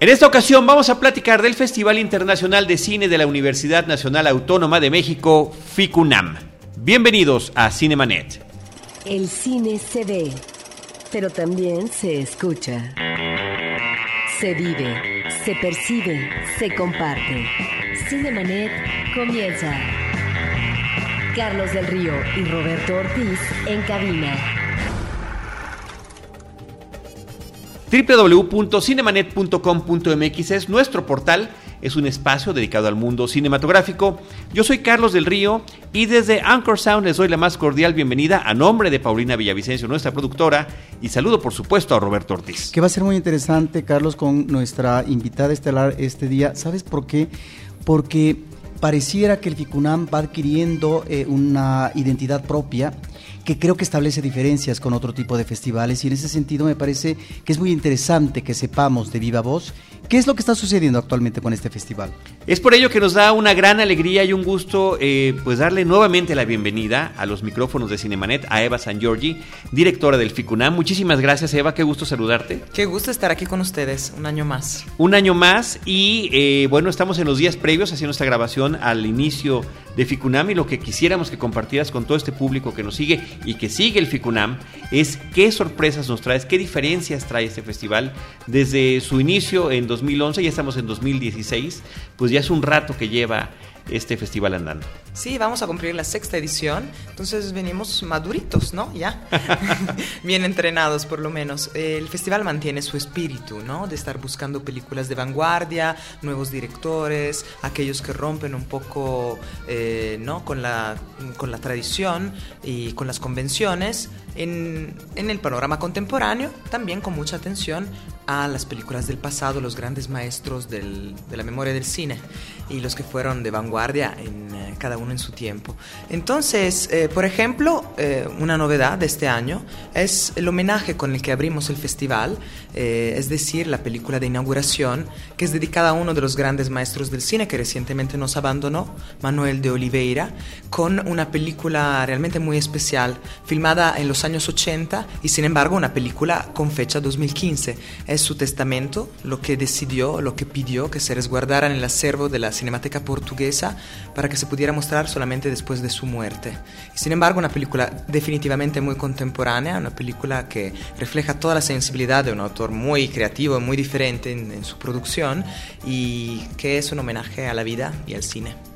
En esta ocasión vamos a platicar del Festival Internacional de Cine de la Universidad Nacional Autónoma de México, FICUNAM. Bienvenidos a Cinemanet. El cine se ve, pero también se escucha. Se vive, se percibe, se comparte. Cinemanet comienza. Carlos del Río y Roberto Ortiz en cabina. www.cinemanet.com.mx es nuestro portal, es un espacio dedicado al mundo cinematográfico. Yo soy Carlos del Río y desde Anchor Sound les doy la más cordial bienvenida a nombre de Paulina Villavicencio, nuestra productora, y saludo por supuesto a Roberto Ortiz. Que va a ser muy interesante, Carlos, con nuestra invitada estelar este día. ¿Sabes por qué? Porque pareciera que el FICUNAM va adquiriendo eh, una identidad propia que creo que establece diferencias con otro tipo de festivales y en ese sentido me parece que es muy interesante que sepamos de viva voz qué es lo que está sucediendo actualmente con este festival. Es por ello que nos da una gran alegría y un gusto eh, pues darle nuevamente la bienvenida a los micrófonos de Cinemanet a Eva San Giorgi, directora del FICUNAM. Muchísimas gracias Eva, qué gusto saludarte. Qué gusto estar aquí con ustedes, un año más. Un año más y eh, bueno, estamos en los días previos haciendo esta grabación al inicio de FICUNAM y lo que quisiéramos que compartieras con todo este público que nos sigue y que sigue el FICUNAM es qué sorpresas nos traes, qué diferencias trae este festival desde su inicio en 2011, ya estamos en 2016, pues ya es un rato que lleva este festival andando. Sí, vamos a cumplir la sexta edición, entonces venimos maduritos, ¿no? Ya, bien entrenados por lo menos. El festival mantiene su espíritu, ¿no? De estar buscando películas de vanguardia, nuevos directores, aquellos que rompen un poco, eh, ¿no? Con la, con la tradición y con las convenciones. En, en el panorama contemporáneo, también con mucha atención a las películas del pasado, los grandes maestros del, de la memoria del cine y los que fueron de vanguardia en eh, cada uno en su tiempo. Entonces, eh, por ejemplo, eh, una novedad de este año es el homenaje con el que abrimos el festival, eh, es decir, la película de inauguración, que es dedicada a uno de los grandes maestros del cine que recientemente nos abandonó, Manuel de Oliveira, con una película realmente muy especial, filmada en los años 80 y sin embargo una película con fecha 2015. Es su testamento, lo que decidió, lo que pidió que se resguardara en el acervo de la Cinemateca Portuguesa para que se pudiera mostrar solamente después de su muerte. Y sin embargo, una película definitivamente muy contemporánea, una película que refleja toda la sensibilidad de un autor muy creativo muy diferente en, en su producción y que es un homenaje a la vida y al cine.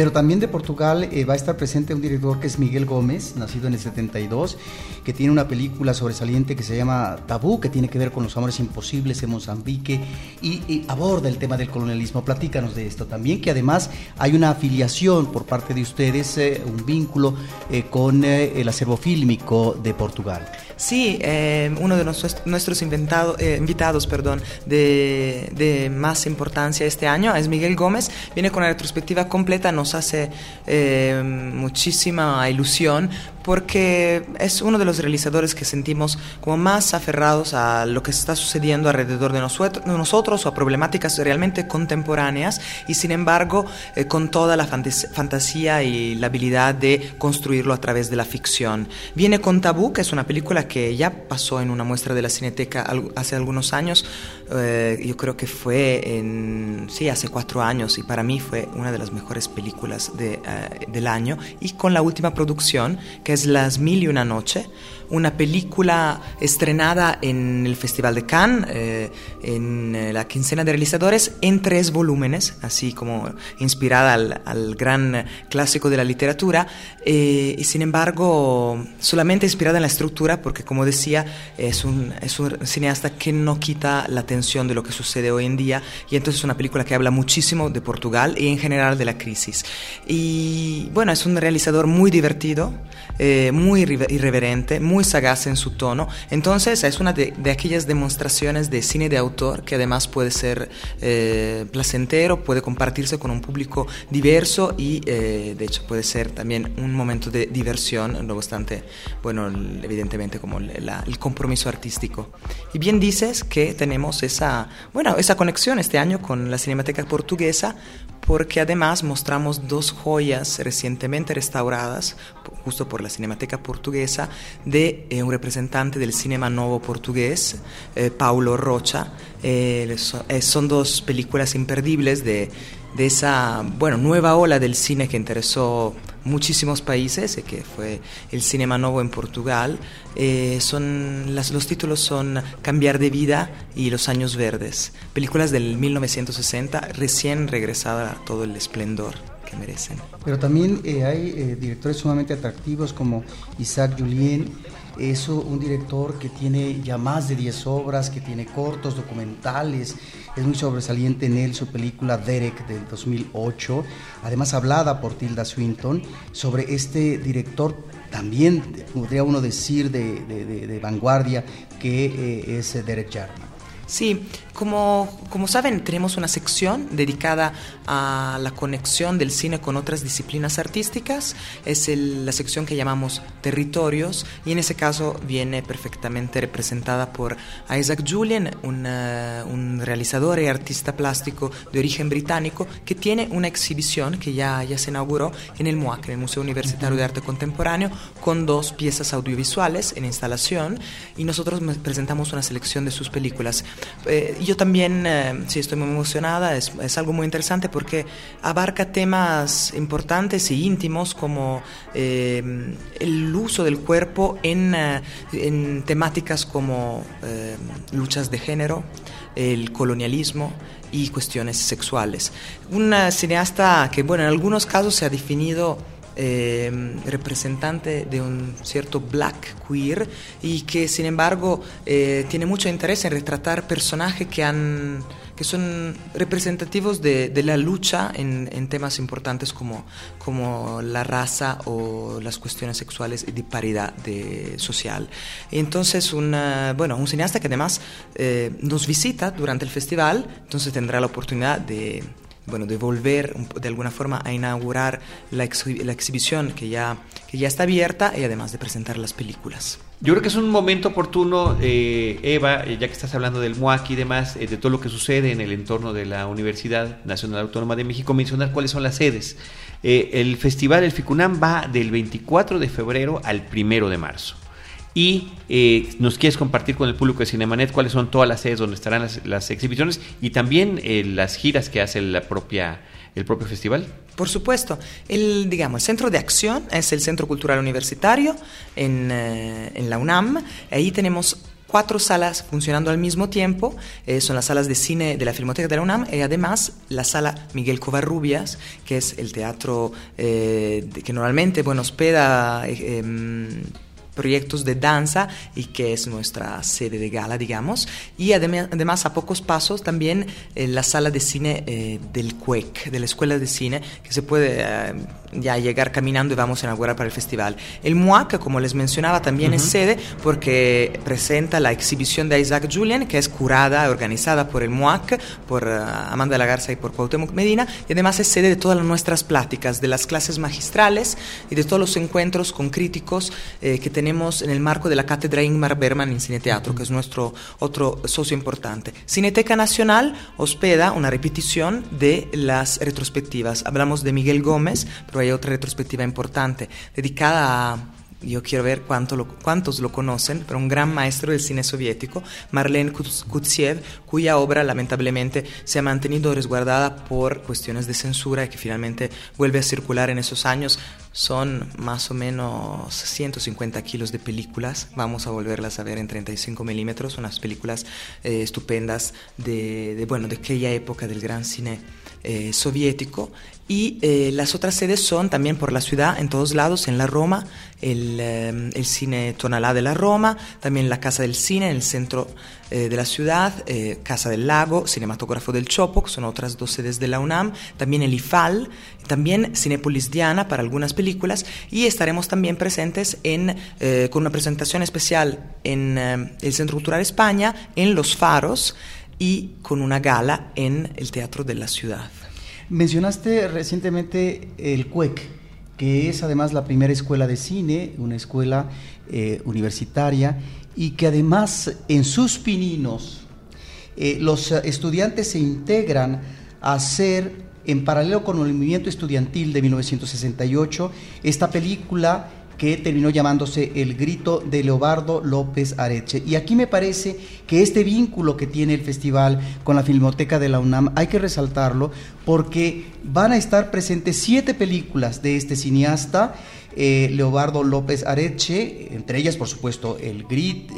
Pero también de Portugal eh, va a estar presente un director que es Miguel Gómez, nacido en el 72, que tiene una película sobresaliente que se llama Tabú, que tiene que ver con los amores imposibles en Mozambique y, aborda el tema del colonialismo. Platícanos de esto también, que además hay una afiliación por parte de ustedes, eh, un vínculo eh, con el acervo fílmico de Portugal. Sí, eh, uno de nuestros, eh, invitados perdón, de, más importancia este año es Miguel Gómez. Viene con una retrospectiva completa, nos hace eh, muchísima ilusión porque es uno de los realizadores que sentimos como más aferrados a lo que está sucediendo alrededor de nosotros o a problemáticas realmente contemporáneas y sin embargo con toda la fantasía y la habilidad de construirlo a través de la ficción. Viene con Tabú, que es una película que ya pasó en una muestra de la Cineteca hace algunos años, eh, yo creo que fue en, sí, hace cuatro años y para mí fue una de las mejores películas de, uh, del año. Y con la última producción que es Las Mil y Una Noche, una película estrenada en el Festival de Cannes, eh, en eh, la quincena de realizadores, en tres volúmenes, así como inspirada al, al gran clásico de la literatura, eh, y sin embargo solamente inspirada en la estructura, porque como decía, es un, es un cineasta que no quita la de lo que sucede hoy en día, y entonces es una película que habla muchísimo de Portugal y en general de la crisis. Y bueno, es un realizador muy divertido, eh, muy irreverente, muy sagaz en su tono. Entonces es una de, de, aquellas demostraciones de cine de autor que además puede ser eh, placentero, puede compartirse con un público diverso y eh, de hecho puede ser también un momento de diversión, no obstante, bueno, evidentemente como la, el compromiso artístico. Y bien dices que tenemos esa, bueno, esa conexión este año con la Cinemateca Portuguesa porque además mostramos dos joyas recientemente restauradas, justo por la Cinemateca Portuguesa, de eh, un representante del cinema nuevo portugués, eh, Paulo Rocha. Eh, son dos películas imperdibles de de esa bueno, nueva ola del cine que interesó muchísimos países, y que fue el Cinema Novo en Portugal. Eh, son, los títulos son Cambiar de vida y Los Años Verdes, películas del 1960, recién regresada a todo el esplendor que merecen. Pero también eh, hay eh, directores sumamente atractivos como Isaac Julien, es un director que tiene ya más de 10 obras, que tiene cortos, documentales, es muy sobresaliente en él su película Derek del 2008, además hablada por Tilda Swinton sobre este director también, podría uno decir, de, vanguardia, que eh, es Derek Jarman. Sí, como, como saben, tenemos una sección dedicada a la conexión del cine con otras disciplinas artísticas. Es la sección que llamamos Territorios y en ese caso viene perfectamente representada por Isaac Julian, un realizador y artista plástico de origen británico que tiene una exhibición que ya, ya se inauguró en el MUAC, en el Museo Universitario de Arte Contemporáneo, con dos piezas audiovisuales en instalación y nosotros presentamos una selección de sus películas. Eh, yo también, eh, sí, estoy muy emocionada, es, algo muy interesante porque abarca temas importantes y íntimos como eh, el uso del cuerpo en, eh, en temáticas como luchas de género, el colonialismo y cuestiones sexuales. Un cineasta que, bueno, en algunos casos se ha definido representante de un cierto black queer y que sin embargo eh, tiene mucho interés en retratar personajes que han que son representativos de, la lucha en, en, temas importantes como, como la raza o las cuestiones sexuales y de paridad de, social. Entonces, una, bueno, un cineasta que además eh, nos visita durante el festival, entonces tendrá la oportunidad de bueno, de volver de alguna forma a inaugurar la, la exhibición que ya, que ya está abierta y además de presentar las películas. Yo creo que es un momento oportuno, eh, Eva, eh, ya que estás hablando del MUAC y demás, eh, de todo lo que sucede en el entorno de la Universidad Nacional Autónoma de México, mencionar cuáles son las sedes. el festival, el FICUNAM, va del 24 de febrero al 1 de marzo y eh, nos quieres compartir con el público de Cinemanet cuáles son todas las sedes donde estarán las, exhibiciones y también eh, las giras que hace la propia, el propio festival. Por supuesto, el, digamos, el centro de acción es el Centro Cultural Universitario en, eh, en la UNAM. Ahí tenemos cuatro salas funcionando al mismo tiempo. son las salas de cine de la Filmoteca de la UNAM y además la sala Miguel Covarrubias, que es el teatro que normalmente bueno, hospeda em, proyectos de danza y que es nuestra sede de gala, digamos. Y además, a pocos pasos también eh, la sala de cine eh, del CUEC, de la Escuela de Cine, que se puede eh, ya llegar caminando y vamos a inaugurar para el festival. El MUAC, como les mencionaba, también es sede porque presenta la exhibición de Isaac Julian, que es curada, organizada por el MUAC, por Amanda de la Garza y por Cuauhtémoc Medina, y además es sede de todas nuestras pláticas, de las clases magistrales y de todos los encuentros con críticos que tenemos en el marco de la cátedra Ingmar Berman en Cine Teatro, que es nuestro otro socio importante. Cineteca Nacional hospeda una repetición de las retrospectivas. Hablamos de Miguel Gómez, pero hay otra retrospectiva importante dedicada a yo quiero ver cuánto lo, cuántos lo conocen, pero un gran maestro del cine soviético, Marlene Kutsiev, cuya obra lamentablemente se ha mantenido resguardada por cuestiones de censura y que finalmente vuelve a circular en esos años. Son más o menos 150 kilos de películas, vamos a volverlas a ver en 35 milímetros, unas películas eh, estupendas de, de, bueno, de aquella época del gran cine eh, soviético y eh, las otras sedes son también por la ciudad, en todos lados, en la Roma, el, eh, Cine Tonalá de la Roma, también la Casa del Cine en el centro de la ciudad, Casa del Lago, Cinematógrafo del Chopo, que son otras dos sedes de la UNAM, también el IFAL, también Cinepolis Diana para algunas películas y estaremos también presentes en, con una presentación especial en el Centro Cultural España, en Los Faros, y con una gala en el Teatro de la Ciudad. Mencionaste recientemente el CUEC, que es además la primera escuela de cine, una escuela eh, universitaria, y que además en sus pininos eh, los estudiantes se integran a hacer en paralelo con el movimiento estudiantil de 1968, esta película que terminó llamándose El Grito de Leobardo López Areche. Y aquí me parece que este vínculo que tiene el festival con la Filmoteca de la UNAM hay que resaltarlo porque van a estar presentes siete películas de este cineasta eh, Leobardo López Areche, entre ellas por supuesto el,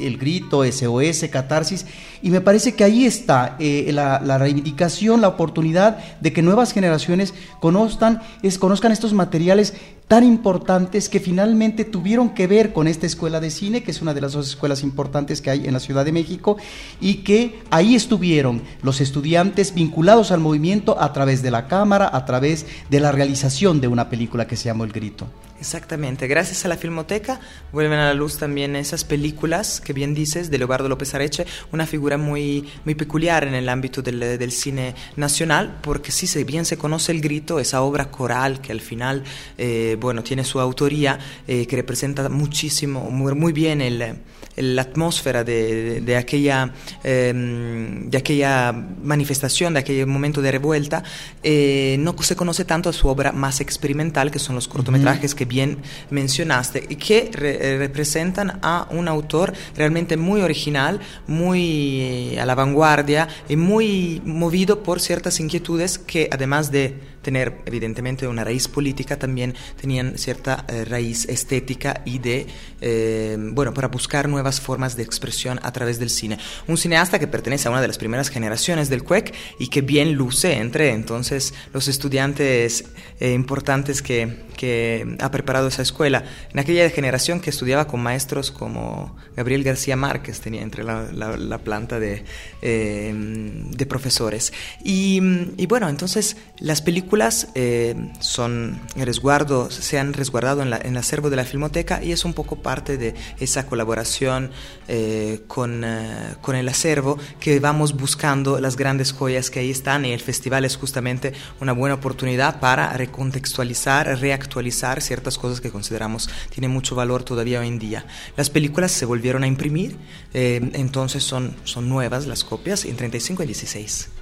el Grito, SOS, Catarsis, y me parece que ahí está eh, la, reivindicación, la oportunidad de que nuevas generaciones conozcan, conozcan estos materiales tan importantes que finalmente tuvieron que ver con esta escuela de cine, que es una de las dos escuelas importantes que hay en la Ciudad de México, y que ahí estuvieron los estudiantes vinculados al movimiento a través de la cámara, a través de la realización de una película que se llamó El Grito. Exactamente, gracias a la Filmoteca vuelven a la luz también esas películas que bien dices de Leobardo López Areche, una figura muy, muy peculiar en el ámbito del, del cine nacional, porque sí, se bien se conoce el grito, esa obra coral que al final, eh, bueno, tiene su autoría, eh, que representa muchísimo, muy bien el la atmósfera de, aquella, em, de aquella manifestación, de aquel momento de revuelta, eh, no se conoce tanto a su obra más experimental, que son los cortometrajes que bien mencionaste, y que eh, representan a un autor realmente muy original, muy eh, a la vanguardia y muy movido por ciertas inquietudes que además de tener evidentemente una raíz política, también tenían cierta eh, raíz estética y de, eh, bueno, para buscar nuevas formas de expresión a través del cine. Un cineasta que pertenece a una de las primeras generaciones del CUEC y que bien luce entre entonces los estudiantes eh, importantes que, que ha preparado esa escuela. En aquella generación que estudiaba con maestros como Gabriel García Márquez, tenía entre la, la, planta de, de profesores. Y, y bueno, entonces las películas películas eh, son resguardo, se han resguardado en, el acervo de la Filmoteca y es un poco parte de esa colaboración eh, con, eh, con, el acervo que vamos buscando las grandes joyas que ahí están y el festival es justamente una buena oportunidad para recontextualizar, reactualizar ciertas cosas que consideramos tienen mucho valor todavía hoy en día. Las películas se volvieron a imprimir, entonces son, son nuevas las copias en 35 y 16.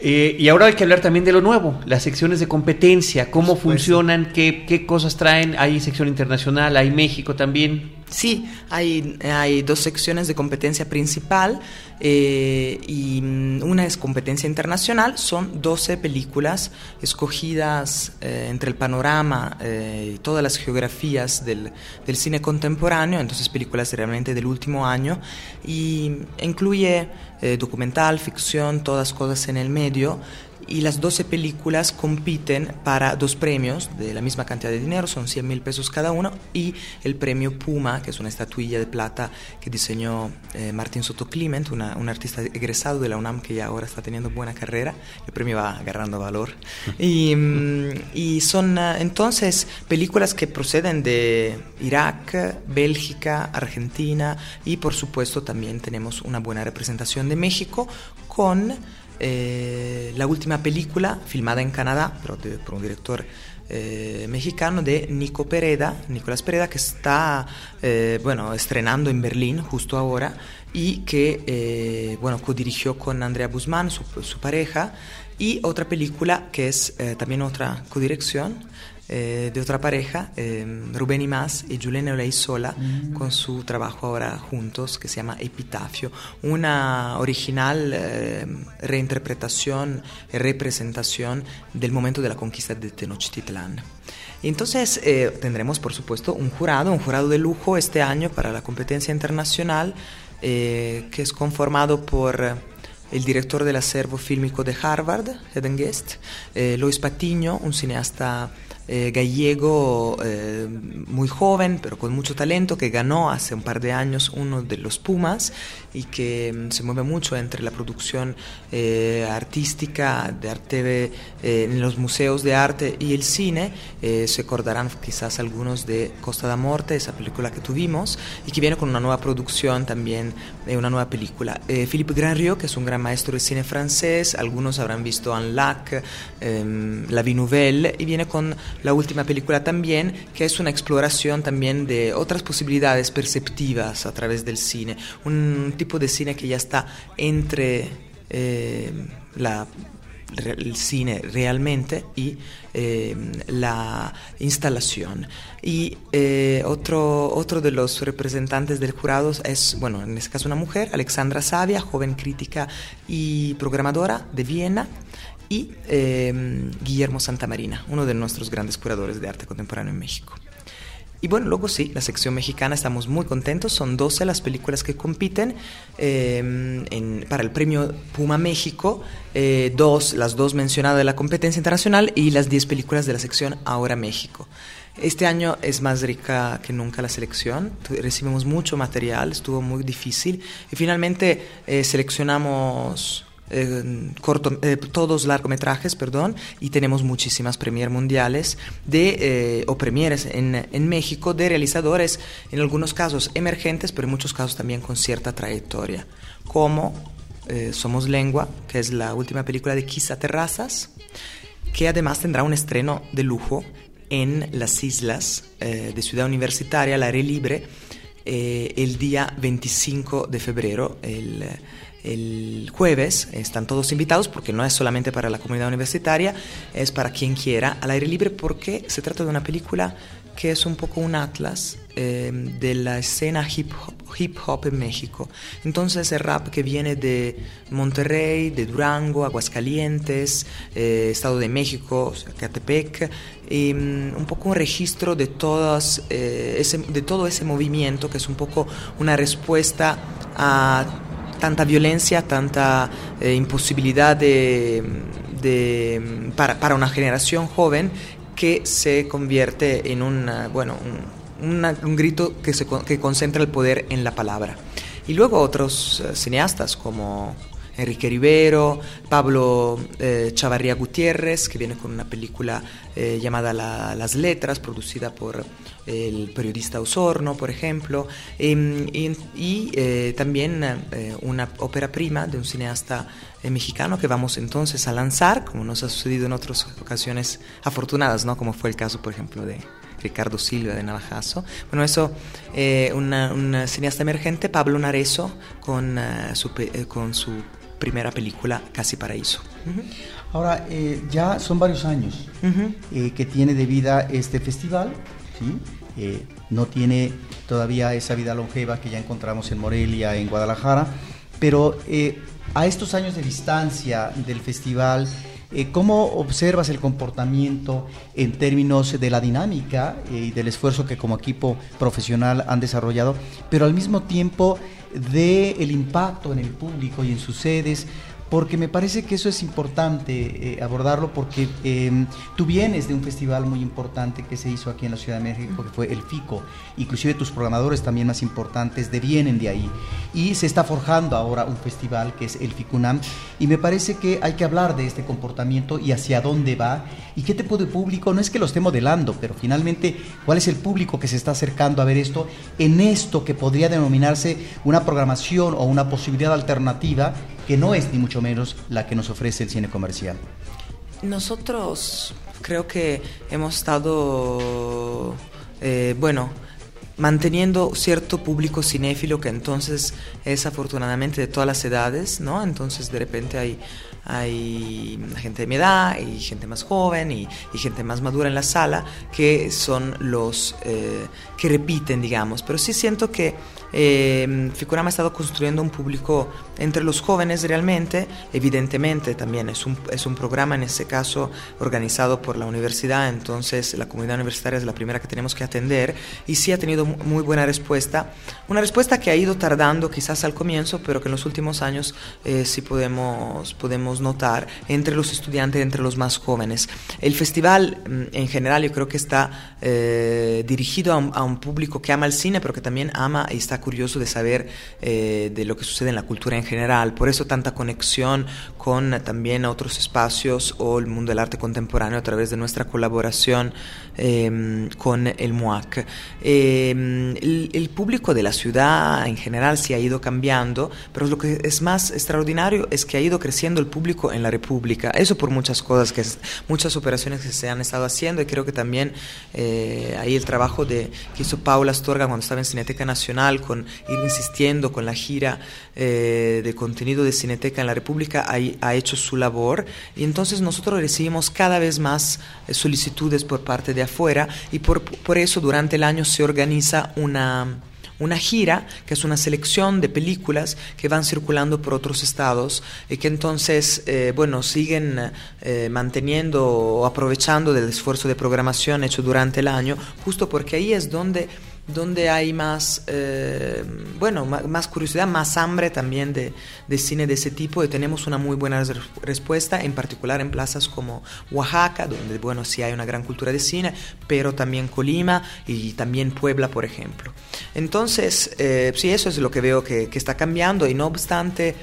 Eh, y ahora hay que hablar también de lo nuevo, las secciones de competencia, cómo funcionan, qué, qué, cosas traen. Hay sección internacional, hay México también. Sí, hay, hay dos secciones de competencia principal eh, y mm, una es competencia internacional. Son 12 películas escogidas eh, entre el panorama y todas las geografías del, del, cine contemporáneo, entonces películas realmente del último año y incluye eh, documental, ficción, todas cosas en el medio. Y las 12 películas compiten para dos premios de la misma cantidad de dinero, son 100 mil pesos cada uno, y el premio Puma, que es una estatuilla de plata que diseñó eh, Martín Soto Clement, una, un artista egresado de la UNAM que ya ahora está teniendo buena carrera. El premio va agarrando valor. y, mm, y, son eh, entonces películas que proceden de Irak, Bélgica, Argentina y por supuesto también tenemos una buena representación de México con eh, la última película filmada en Canadá, pero por un director eh, mexicano de Nico Pereda, Nicolás Pereda, que está eh, bueno, estrenando en Berlín justo ahora y que bueno, codirigió con Andrea Guzmán, su, su, pareja, y otra película que es también otra codirección eh, de otra pareja, eh, Rubén Imaz y Juliana Sola, mm. con su trabajo ahora juntos que se llama Epitafio, una original eh, reinterpretación y representación del momento de la conquista de Tenochtitlán. Entonces tendremos por supuesto un jurado, un jurado de lujo este año para la competencia internacional que es conformado por el director del acervo fílmico de Harvard, Eden Guest, Lois Patiño, un cineasta eh, gallego eh, muy joven, pero con mucho talento, que ganó hace un par de años uno de los Pumas y que mm, se mueve mucho entre la producción eh, artística de arte en los museos de arte y el cine. se acordarán quizás algunos de Costa da Morte, esa película que tuvimos, y que viene con una nueva producción también, una nueva película. Philippe Granriot, que es un gran maestro de cine francés, algunos habrán visto En Lac, em, La Vie Nouvelle, y viene con la última película también, que es una exploración también de otras posibilidades perceptivas a través del cine, un tipo de cine que ya está entre eh, la el cine realmente y la instalación. Y otro, otro de los representantes del jurado es, bueno, en este caso una mujer, Alexandra Savia, joven crítica y programadora de Viena y Guillermo Santamarina, uno de nuestros grandes curadores de arte contemporáneo en México. Y bueno, luego sí, la sección mexicana estamos muy contentos. Son 12 las películas que compiten em, para el premio Puma México. Eh, dos, las dos mencionadas de la competencia internacional y las 10 películas de la sección Ahora México. Este año es más rica que nunca la selección. Recibimos mucho material, estuvo muy difícil. Y finalmente eh, seleccionamos eh, corto, eh, todos largometrajes, perdón, y tenemos muchísimas premier mundiales de, eh, o premieres en, en, México de realizadores, en algunos casos emergentes, pero en muchos casos también con cierta trayectoria, como Somos Lengua, que es la última película de Quizá Terrazas, que además tendrá un estreno de lujo en las islas de Ciudad Universitaria, al aire libre, el día 25 de febrero, el el jueves. Están todos invitados porque no es solamente para la comunidad universitaria, es para quien quiera al aire libre porque se trata de una película que es un poco un atlas eh, de la escena hip hop, en México. Entonces el rap que viene de Monterrey, de Durango, Aguascalientes, eh, Estado de México, Catepec, mm, un poco un registro eh, de todo ese movimiento que es un poco una respuesta a tanta violencia, tanta eh, imposibilidad de, para, una generación joven que se convierte en una, bueno, un, grito que, se, que concentra el poder en la palabra. Y luego otros eh, cineastas como Enrique Rivero, Pablo eh, Chavarría Gutiérrez, que viene con una película eh, llamada Las Letras, producida por el periodista Osorno, por ejemplo, em, y, eh, también una ópera prima de un cineasta mexicano que vamos entonces a lanzar, como nos ha sucedido en otras ocasiones afortunadas, ¿no? como fue el caso, por ejemplo, de Ricardo Silva de Navajazo. Bueno, eso, un cineasta emergente, Pablo Narezo, con, su, con su primera película, Casi Paraíso. Ahora, eh, ya son varios años eh, que tiene de vida este festival, ¿sí? Eh, no tiene todavía esa vida longeva que ya encontramos en Morelia, en Guadalajara, pero a estos años de distancia del festival, ¿Cómo observas el comportamiento en términos de la dinámica y del esfuerzo que como equipo profesional han desarrollado, pero al mismo tiempo de el impacto en el público y en sus sedes, porque me parece que eso es importante eh, abordarlo porque em, tú vienes de un festival muy importante que se hizo aquí en la Ciudad de México, que fue el FICO, inclusive tus programadores también más importantes vienen de ahí, y se está forjando ahora un festival que es el FICUNAM, y me parece que hay que hablar de este comportamiento y hacia dónde va, y qué tipo de público, no es que lo esté modelando, pero finalmente cuál es el público que se está acercando a ver esto, en esto que podría denominarse una programación o una posibilidad alternativa que no es ni mucho menos la que nos ofrece el cine comercial. Nosotros creo que hemos estado, eh, bueno, manteniendo cierto público cinéfilo que entonces es afortunadamente de todas las edades, ¿no? Entonces de repente hay hay gente de mi edad y gente más joven y, gente más madura en la sala que son los eh, que repiten, digamos. Pero sí siento que eh, Ficurama ha estado construyendo un público entre los jóvenes realmente, evidentemente también es un, es un programa en ese caso organizado por la universidad, entonces la comunidad universitaria es la primera que tenemos que atender. Y sí ha tenido muy buena respuesta, una respuesta que ha ido tardando quizás al comienzo, pero que en los últimos años eh, sí podemos, podemos notar entre los estudiantes, entre los más jóvenes. El festival mm, en general yo creo que está eh, dirigido a un, a un, público que ama el cine, pero que también ama y está curioso de saber eh, de lo que sucede en la cultura en general. Por eso tanta conexión con también otros espacios o el mundo del arte contemporáneo a través de nuestra colaboración em, con el MUAC. Em, el, público de la ciudad en general se ha ido cambiando, pero lo que es más extraordinario es que ha ido creciendo el público en la República. Eso por muchas cosas, que muchas operaciones que se han estado haciendo y creo que también eh, ahí el trabajo de, que hizo Paula Astorga cuando estaba en Cineteca Nacional, con ir insistiendo con la gira eh, de contenido de Cineteca en la República, ha, hecho su labor y entonces nosotros recibimos cada vez más eh, solicitudes por parte de afuera y por, por eso durante el año se organiza una una gira, que es una selección de películas que van circulando por otros estados y que entonces, eh, bueno, siguen eh, manteniendo o aprovechando del esfuerzo de programación hecho durante el año, justo porque ahí es donde donde hay más, eh, bueno, más curiosidad, más hambre también de, de, cine de ese tipo y tenemos una muy buena respuesta, en particular en plazas como Oaxaca, donde, bueno, sí hay una gran cultura de cine, pero también Colima y también Puebla, por ejemplo. Entonces, eh, sí, eso es lo que veo que, que está cambiando y no obstante...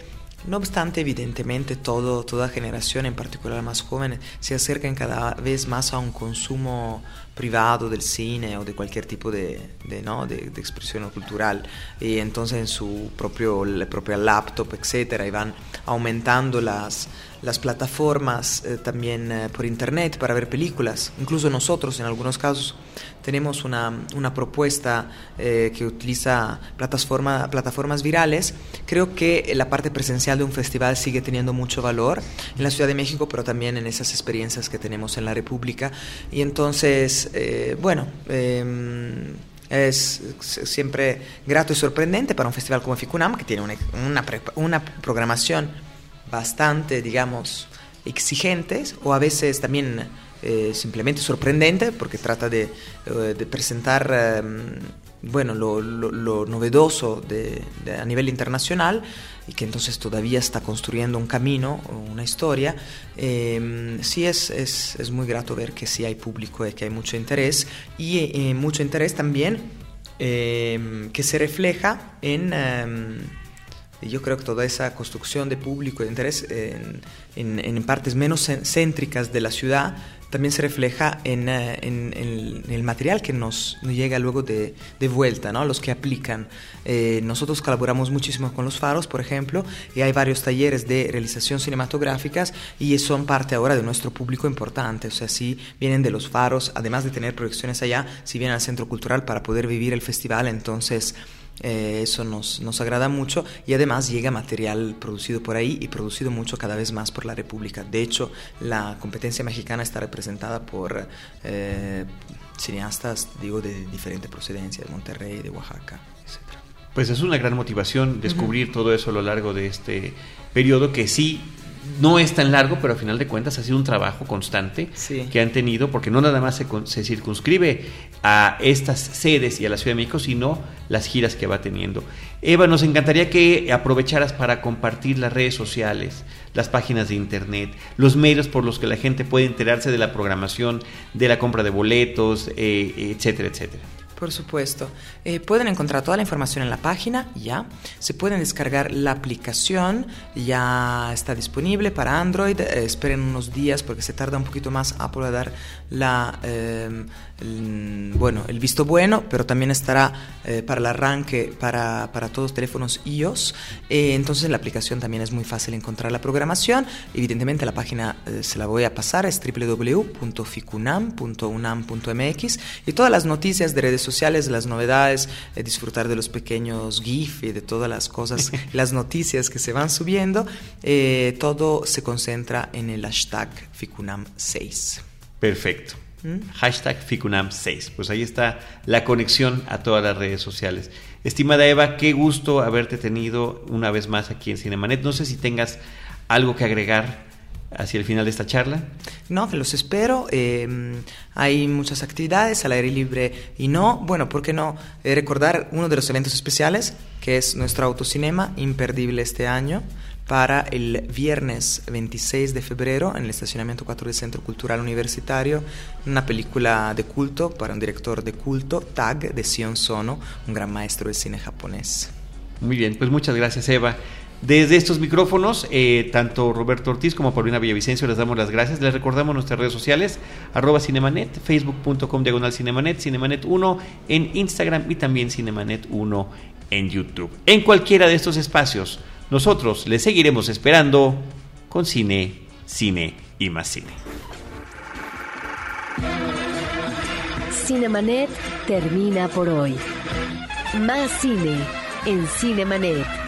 No obstante, evidentemente, todo, toda generación, en particular más jóvenes, se acercan cada vez más a un consumo privado del cine o de cualquier tipo de, de, ¿no? de, expresión cultural y entonces en su propio, la propia laptop, etcétera, y van aumentando las, las plataformas eh, también eh, por internet para ver películas. Incluso nosotros en algunos casos tenemos una, una propuesta eh, que utiliza plataforma, plataformas virales. Creo que la parte presencial de un festival sigue teniendo mucho valor en la Ciudad de México, pero también en esas experiencias que tenemos en la República. Y entonces, bueno, em, es siempre grato y sorprendente para un festival como Ficunam, que tiene una, una, una programación bastante, digamos, exigentes o a veces también eh, simplemente sorprendente porque trata de, eh, presentar em, bueno, lo, novedoso a nivel internacional y que entonces todavía está construyendo un camino, una historia, em, sí es, es, muy grato ver que sí hay público y que hay mucho interés y eh, mucho interés también em, que se refleja en yo creo que toda esa construcción de público de interés en, en, partes menos céntricas de la ciudad también se refleja en, eh, en, el material que nos, llega luego de, de, vuelta, ¿no? los que aplican. Eh, nosotros colaboramos muchísimo con los faros, por ejemplo, y hay varios talleres de realización cinematográficas y son parte ahora de nuestro público importante. O sea, si vienen de los faros, además de tener proyecciones allá, si vienen al Centro Cultural para poder vivir el festival, entonces eh, eso nos, nos, agrada mucho y además llega material producido por ahí y producido mucho cada vez más por la República. De hecho, la competencia mexicana está representada por eh, cineastas, digo, de diferente procedencia, de Monterrey, de Oaxaca, etc. Pues es una gran motivación descubrir todo eso a lo largo de este periodo que sí no es tan largo, pero a final de cuentas ha sido un trabajo constante que han tenido, porque no nada más se, se, circunscribe a estas sedes y a la Ciudad de México, sino las giras que va teniendo. Eva, nos encantaría que aprovecharas para compartir las redes sociales, las páginas de internet, los medios por los que la gente puede enterarse de la programación, de la compra de boletos, eh, etcétera, etcétera. Por supuesto. Eh, pueden encontrar toda la información en la página, ya. Se pueden descargar la aplicación, ya está disponible para Android. Eh, esperen unos días porque se tarda un poquito más Apple a dar la, eh, bueno, el visto bueno, pero también estará para el arranque para, para, todos los teléfonos iOS. entonces la aplicación también es muy fácil encontrar la programación. Evidentemente la página se la voy a pasar, es www.ficunam.unam.mx y todas las noticias de redes sociales, las novedades, eh, disfrutar de los pequeños GIF y de todas las cosas, las noticias que se van subiendo, eh, todo se concentra en el hashtag Ficunam6. Perfecto. ¿Mm? Hashtag Ficunam6. Pues ahí está la conexión a todas las redes sociales. Estimada Eva, qué gusto haberte tenido una vez más aquí en Cinemanet. No sé si tengas algo que agregar hacia el final de esta charla? No, que los espero. Em, hay muchas actividades al aire libre y no, bueno, ¿por qué no eh, recordar uno de los eventos especiales, que es nuestro autocinema, imperdible este año, para el viernes 26 de febrero en el estacionamiento 4 del Centro Cultural Universitario, una película de culto para un director de culto, Tag, de Sion Sono, un gran maestro de cine japonés. Muy bien, pues muchas gracias Eva. Desde estos micrófonos, eh, tanto Roberto Ortiz como Paulina Villavicencio les damos las gracias. Les recordamos nuestras redes sociales, arroba Cinemanet, facebook.com diagonal Cinemanet, Cinemanet1 en Instagram y también Cinemanet1 en YouTube. En cualquiera de estos espacios, nosotros les seguiremos esperando con cine, cine y más cine. Cinemanet termina por hoy. Más cine en Cinemanet.